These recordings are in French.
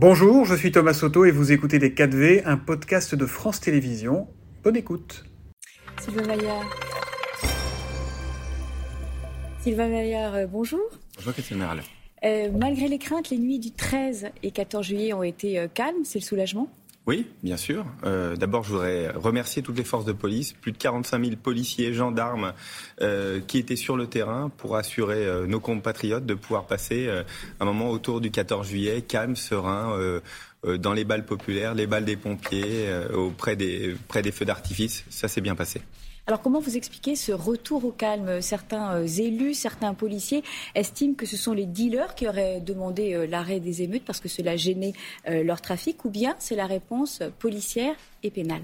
Bonjour, je suis Thomas Soto et vous écoutez Les 4V, un podcast de France Télévisions. Bonne écoute. Sylvain Maillard. Sylvain Maillard, euh, bonjour. Bonjour Christine Merle. Euh, malgré les craintes, les nuits du 13 et 14 juillet ont été euh, calmes, c'est le soulagement oui, bien sûr. Euh, D'abord, je voudrais remercier toutes les forces de police, plus de 45 000 policiers, gendarmes euh, qui étaient sur le terrain pour assurer euh, nos compatriotes de pouvoir passer un moment autour du 14 juillet calme, serein, dans les balles populaires, les balles des pompiers, auprès des, près des feux d'artifice. Ça s'est bien passé. Alors comment vous expliquez ce retour au calme? Certains euh, élus, certains policiers estiment que ce sont les dealers qui auraient demandé euh, l'arrêt des émeutes parce que cela gênait euh, leur trafic, ou bien c'est la réponse policière et pénale?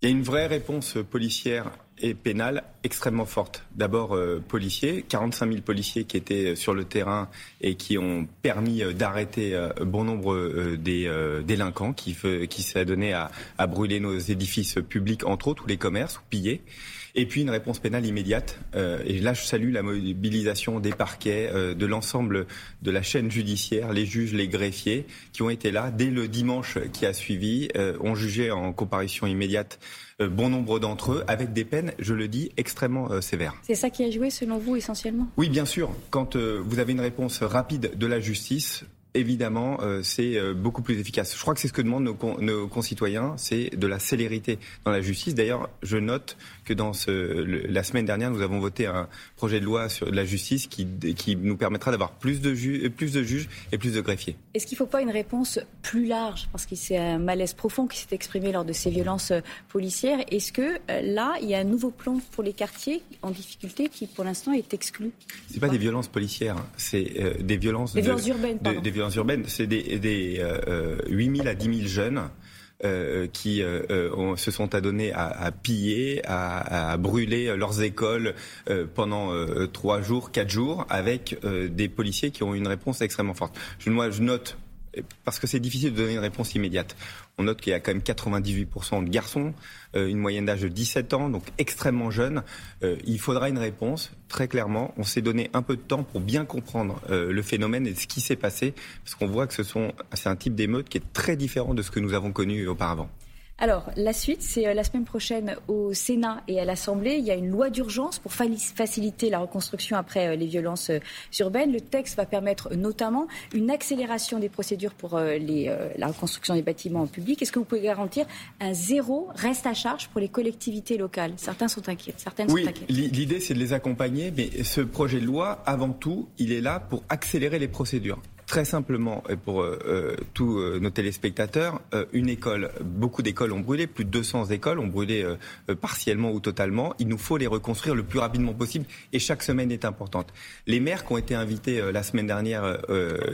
Il y a une vraie réponse policière et pénale extrêmement forte. D'abord, euh, policiers, 45 000 policiers qui étaient sur le terrain et qui ont permis d'arrêter euh, bon nombre euh, des délinquants qui, qui donné à, à, brûler nos édifices publics, entre autres, ou les commerces, ou piller. Et puis une réponse pénale immédiate. Euh, et là, je salue la mobilisation des parquets, euh, de l'ensemble de la chaîne judiciaire, les juges, les greffiers, qui ont été là dès le dimanche qui a suivi, euh, ont jugé en comparution immédiate bon nombre d'entre eux, avec des peines, je le dis, extrêmement sévères. C'est ça qui a joué, selon vous, essentiellement? Oui, bien sûr. Quand vous avez une réponse rapide de la justice, évidemment, euh, c'est euh, beaucoup plus efficace. Je crois que c'est ce que demandent nos, concitoyens, c'est de la célérité dans la justice. D'ailleurs, je note que dans ce, la semaine dernière, nous avons voté un projet de loi sur la justice qui, qui nous permettra d'avoir plus de, plus de juges et plus de greffiers. Est-ce qu'il ne faut pas une réponse plus large? Parce que c'est un malaise profond qui s'est exprimé lors de ces violences euh, policières. Est-ce que là, il y a un nouveau plan pour les quartiers en difficulté qui, pour l'instant, est exclu? C'est pas des violences policières, c'est des violences, des violences urbaines. des violences urbaines, c'est des, des 8 000 à 10 000 jeunes euh, qui euh, euh se sont adonnés à, piller, à, brûler leurs écoles euh, pendant euh, trois jours, quatre jours, avec des policiers qui ont une réponse extrêmement forte. Moi, je note parce que c'est difficile de donner une réponse immédiate. On note qu'il y a quand même 98% de garçons, euh, une moyenne d'âge de 17 ans, donc extrêmement jeunes. Euh, il faudra une réponse, très clairement. On s'est donné un peu de temps pour bien comprendre euh, le phénomène et ce qui s'est passé, parce qu'on voit que ce sont, c'est un type d'émeute qui est très différent de ce que nous avons connu auparavant. Alors, la suite, c'est euh, la semaine prochaine au Sénat et à l'Assemblée. Il y a une loi d'urgence pour faciliter la reconstruction après euh, les violences euh, urbaines. Le texte va permettre notamment une accélération des procédures pour les, la reconstruction des bâtiments publics. Est-ce que vous pouvez garantir un zéro reste à charge pour les collectivités locales? Certains sont inquiets. Certaines oui, sont inquiètes. L'idée, c'est de les accompagner, mais ce projet de loi, avant tout, il est là pour accélérer les procédures. Très simplement, et pour euh, euh, tous euh, nos téléspectateurs, une école, beaucoup d'écoles ont brûlé, plus de 200 écoles ont brûlé partiellement ou totalement. Il nous faut les reconstruire le plus rapidement possible et chaque semaine est importante. Les maires qui ont été invités la semaine dernière,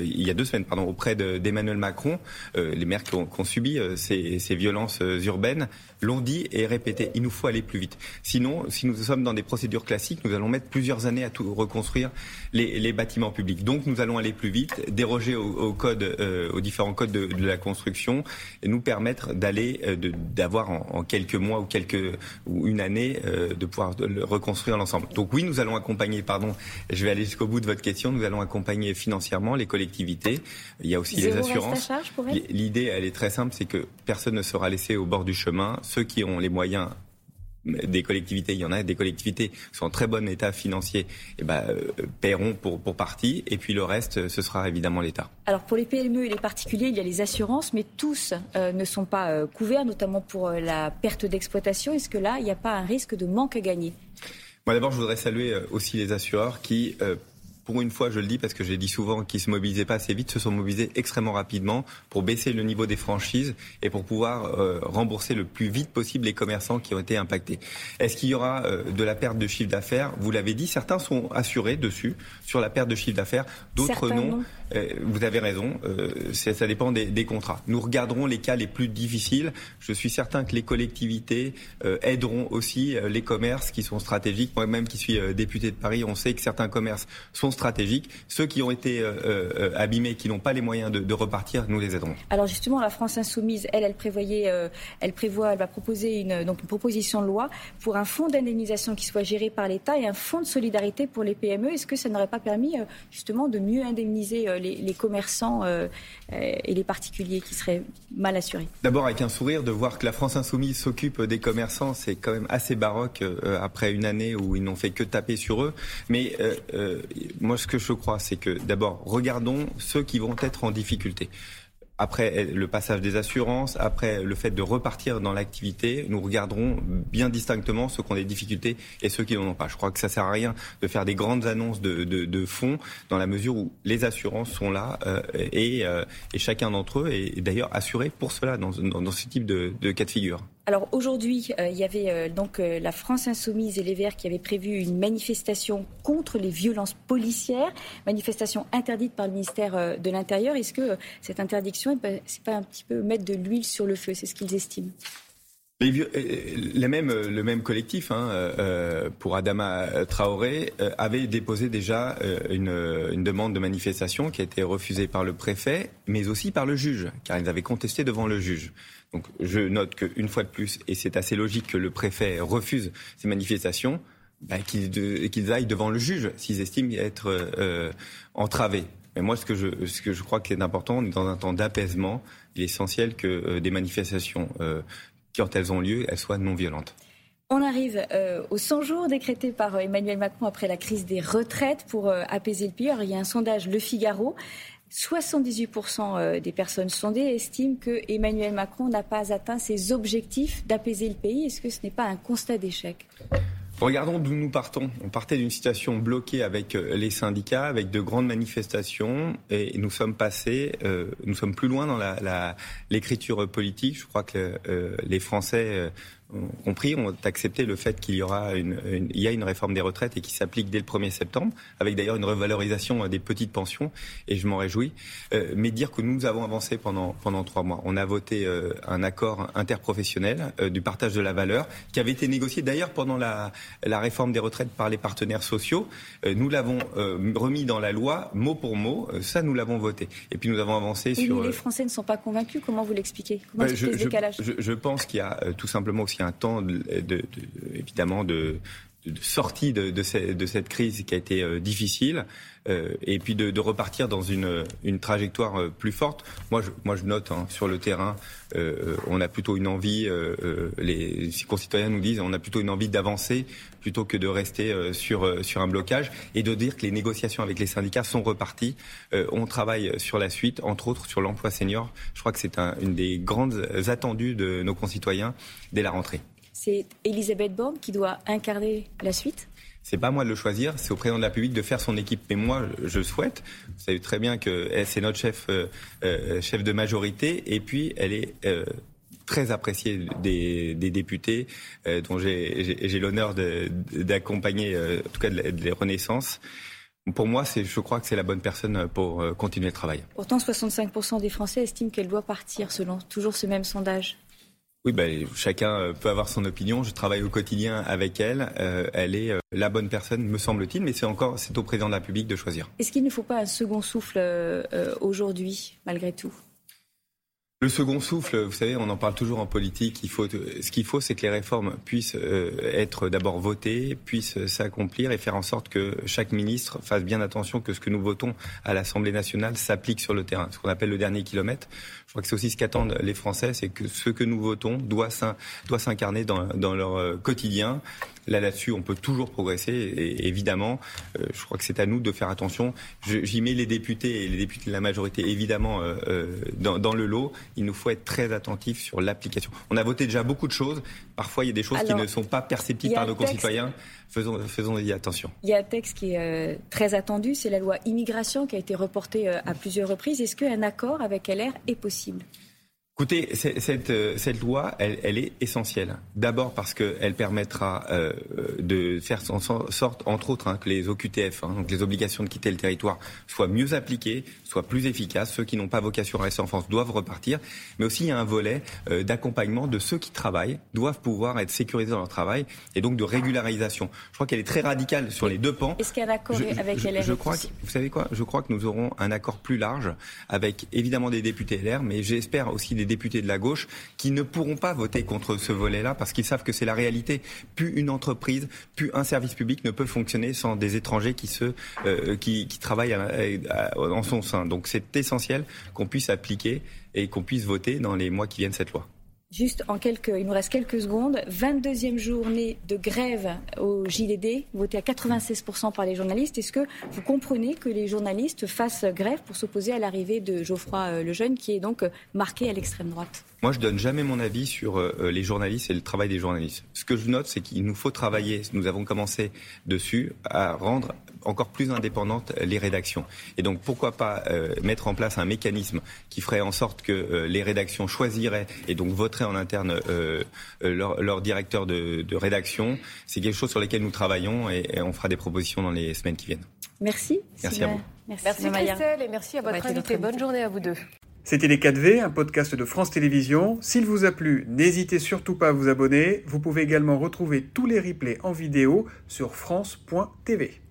il y a deux semaines, pardon, auprès d'Emmanuel Macron, les maires qui ont, subi ces, ces, violences urbaines, l'ont dit et répété. Il nous faut aller plus vite. Sinon, si nous sommes dans des procédures classiques, nous allons mettre plusieurs années à tout reconstruire les bâtiments publics. Donc, nous allons aller plus vite déroger au, code, euh, aux différents codes de, de, la construction et nous permettre d'aller, euh, d'avoir en, en, quelques mois ou quelques ou une année, euh, de pouvoir de reconstruire l'ensemble. Donc oui, nous allons accompagner, pardon, je vais aller jusqu'au bout de votre question, nous allons accompagner financièrement les collectivités. Il y a aussi Zéro les assurances. L'idée, elle est très simple, c'est que personne ne sera laissé au bord du chemin. Ceux qui ont les moyens des collectivités, il y en a des collectivités qui sont en très bon état financier, et eh ben, euh, paieront pour, pour partie, et puis le reste, ce sera évidemment l'État. Alors pour les PME et les particuliers, il y a les assurances, mais tous euh, ne sont pas euh, couverts, notamment pour la perte d'exploitation. Est-ce que là, il n'y a pas un risque de manque à gagner? Moi d'abord, je voudrais saluer aussi les assureurs qui pour une fois, je le dis parce que j'ai dit souvent qu'ils se mobilisaient pas assez vite, se sont mobilisés extrêmement rapidement pour baisser le niveau des franchises et pour pouvoir euh, rembourser le plus vite possible les commerçants qui ont été impactés. Est-ce qu'il y aura euh, de la perte de chiffre d'affaires? Vous l'avez dit, certains sont assurés dessus sur la perte de chiffre d'affaires, d'autres non. Euh, vous avez raison, ça dépend des, des, contrats. Nous regarderons les cas les plus difficiles. Je suis certain que les collectivités aideront aussi les commerces qui sont stratégiques. Moi-même qui suis député de Paris, on sait que certains commerces sont stratégiques. Ceux qui ont été abîmés, qui n'ont pas les moyens de, de, repartir, nous les aiderons. Alors justement, la France insoumise, elle, elle prévoyait, elle prévoit, elle va proposer une, donc une proposition de loi pour un fonds d'indemnisation qui soit géré par l'État et un fonds de solidarité pour les PME. Est-ce que ça n'aurait pas permis justement de mieux indemniser les, les commerçants et les particuliers qui seraient mal assurés? D'abord avec un sourire de voir que la France insoumise s'occupe des commerçants, c'est quand même assez baroque euh, après une année où ils n'ont fait que taper sur eux. Mais euh, euh, moi, ce que je crois, c'est que d'abord, regardons ceux qui vont être en difficulté après le passage des assurances, après le fait de repartir dans l'activité, nous regarderons bien distinctement ceux qui ont des difficultés et ceux qui n'en ont pas. Je crois que ça sert à rien de faire des grandes annonces de, fonds dans la mesure où les assurances sont là euh, et, euh, et, chacun d'entre eux est d'ailleurs assuré pour cela dans, ce type de cas de figure. Alors aujourd'hui, euh, il y avait euh, donc euh, la France insoumise et les Verts qui avaient prévu une manifestation contre les violences policières, manifestation interdite par le ministère de l'Intérieur. Est-ce que cette interdiction, c'est pas un petit peu mettre de l'huile sur le feu? C'est ce qu'ils estiment. Le même collectif, hein, pour Adama Traoré, avait déposé déjà une, demande de manifestation qui a été refusée par le préfet, mais aussi par le juge, car ils avaient contesté devant le juge. Donc je note qu'une fois de plus, et c'est assez logique que le préfet refuse ces manifestations, bah, qu'ils aillent devant le juge s'ils estiment être euh, entravés. Mais moi, ce que je, ce que je crois qu'il est important, dans un temps d'apaisement, il est essentiel que euh, des manifestations, euh, quand elles ont lieu, elles soient non violentes. On arrive aux 100 jours décrétés par Emmanuel Macron après la crise des retraites pour apaiser le pire. Il y a un sondage Le Figaro 78% euh, des personnes sondées estiment que Emmanuel Macron n'a pas atteint ses objectifs d'apaiser le pays. Est-ce que ce n'est pas un constat d'échec? Regardons d'où nous partons. On partait d'une situation bloquée avec euh, les syndicats, avec de grandes manifestations, et nous sommes passés, euh, nous sommes plus loin dans l'écriture politique. Je crois que les Français compris, ont accepté le fait qu'il y aura une, il y a une réforme des retraites et qui s'applique dès le 1er septembre, avec d'ailleurs une revalorisation des petites pensions, et je m'en réjouis. Euh, mais dire que nous avons avancé pendant pendant trois mois, on a voté euh, un accord interprofessionnel euh, du partage de la valeur qui avait été négocié d'ailleurs pendant la la réforme des retraites par les partenaires sociaux. nous l'avons remis dans la loi mot pour mot. ça, nous l'avons voté. Et puis nous avons avancé sur. les Français ne sont pas convaincus. Comment vous l'expliquez? Comment je, je, je, pense qu'il y a tout simplement aussi un temps, de, évidemment, de, sortie de, cette crise qui a été euh, difficile, euh, et puis de, repartir dans une, trajectoire euh, plus forte. Moi, je, moi, je note hein, sur le terrain, on a plutôt une envie, les concitoyens nous disent, on a plutôt une envie d'avancer plutôt que de rester sur, sur un blocage, et de dire que les négociations avec les syndicats sont reparties. on travaille sur la suite, entre autres sur l'emploi senior. Je crois que c'est une des grandes attendues de nos concitoyens dès la rentrée. C'est Elisabeth Borne qui doit incarner la suite c'est pas moi de le choisir, c'est au président de la République de faire son équipe. Mais moi, je souhaite. Vous savez très bien que c'est notre chef, euh, euh, chef de majorité, et puis elle est euh, très appréciée des, députés, dont j'ai l'honneur d'accompagner, en tout cas, les renaissances. Pour moi, je crois que c'est la bonne personne pour continuer le travail. Pourtant, 65% des Français estiment qu'elle doit partir, selon toujours ce même sondage. Oui, ben, chacun euh, peut avoir son opinion. Je travaille au quotidien avec elle. Euh, elle est euh, la bonne personne, me semble-t-il, mais c'est encore c'est au président de la République de choisir. Est-ce qu'il ne faut pas un second souffle aujourd'hui, malgré tout? Le second souffle, vous savez, on en parle toujours en politique. Il faut, ce qu'il faut, c'est que les réformes puissent être d'abord votées, puissent s'accomplir et faire en sorte que chaque ministre fasse bien attention que ce que nous votons à l'Assemblée nationale s'applique sur le terrain, ce qu'on appelle le dernier kilomètre. Je crois que c'est aussi ce qu'attendent les Français, c'est que ce que nous votons doit s'incarner dans, dans, leur euh, quotidien. Là, là-dessus, on peut toujours progresser. Et évidemment, euh, je crois que c'est à nous de faire attention. J'y mets les députés et les députés de la majorité, évidemment, euh, dans, dans, le lot. Il nous faut être très attentifs sur l'application. On a voté déjà beaucoup de choses. Parfois, il y a des choses qui ne sont pas perceptibles par nos concitoyens. Faisons, faisons y attention. Il y a un texte qui est très attendu, c'est la loi immigration qui a été reportée à plusieurs reprises. Est-ce qu'un accord avec LR est possible? Écoutez, cette, euh, cette loi, elle, elle est essentielle. D'abord parce qu'elle permettra euh, de faire en sorte, entre autres, hein, que les OQTF, hein, donc les obligations de quitter le territoire, soient mieux appliquées, soient plus efficaces. Ceux qui n'ont pas vocation à rester en France doivent repartir. Mais aussi, il y a un volet euh, d'accompagnement de ceux qui travaillent, doivent pouvoir être sécurisés dans leur travail, et donc de régularisation. Je crois qu'elle est très radicale sur les deux pans. Est-ce qu'il y a un accord avec je, LR je crois que, Vous savez quoi? Je crois que nous aurons un accord plus large, avec évidemment des députés LR, mais j'espère aussi des députés de la gauche qui ne pourront pas voter contre ce volet-là parce qu'ils savent que c'est la réalité. Plus une entreprise, plus un service public ne peut fonctionner sans des étrangers qui, se, euh, qui, qui travaillent en son sein. Donc c'est essentiel qu'on puisse appliquer et qu'on puisse voter dans les mois qui viennent cette loi. Juste en quelques, il nous reste quelques secondes. 22e journée de grève au JDD, votée à 96% par les journalistes. Est-ce que vous comprenez que les journalistes fassent grève pour s'opposer à l'arrivée de Geoffroy euh, Lejeune, qui est donc euh, marqué à l'extrême droite? Moi, je donne jamais mon avis sur euh, les journalistes et le travail des journalistes. Ce que je note, c'est qu'il nous faut travailler, nous avons commencé dessus, à rendre encore plus indépendantes les rédactions. Et donc, pourquoi pas mettre en place un mécanisme qui ferait en sorte que les rédactions choisiraient et donc voteraient en interne euh, euh, leur, directeur de, rédaction. C'est quelque chose sur lequel nous travaillons et, on fera des propositions dans les semaines qui viennent. Merci. Merci à vous. Merci, Christelle et merci à votre invité. Bonne journée à vous deux. C'était Les 4V, un podcast de France Télévisions. S'il vous a plu, n'hésitez surtout pas à vous abonner. Vous pouvez également retrouver tous les replays en vidéo sur France.tv.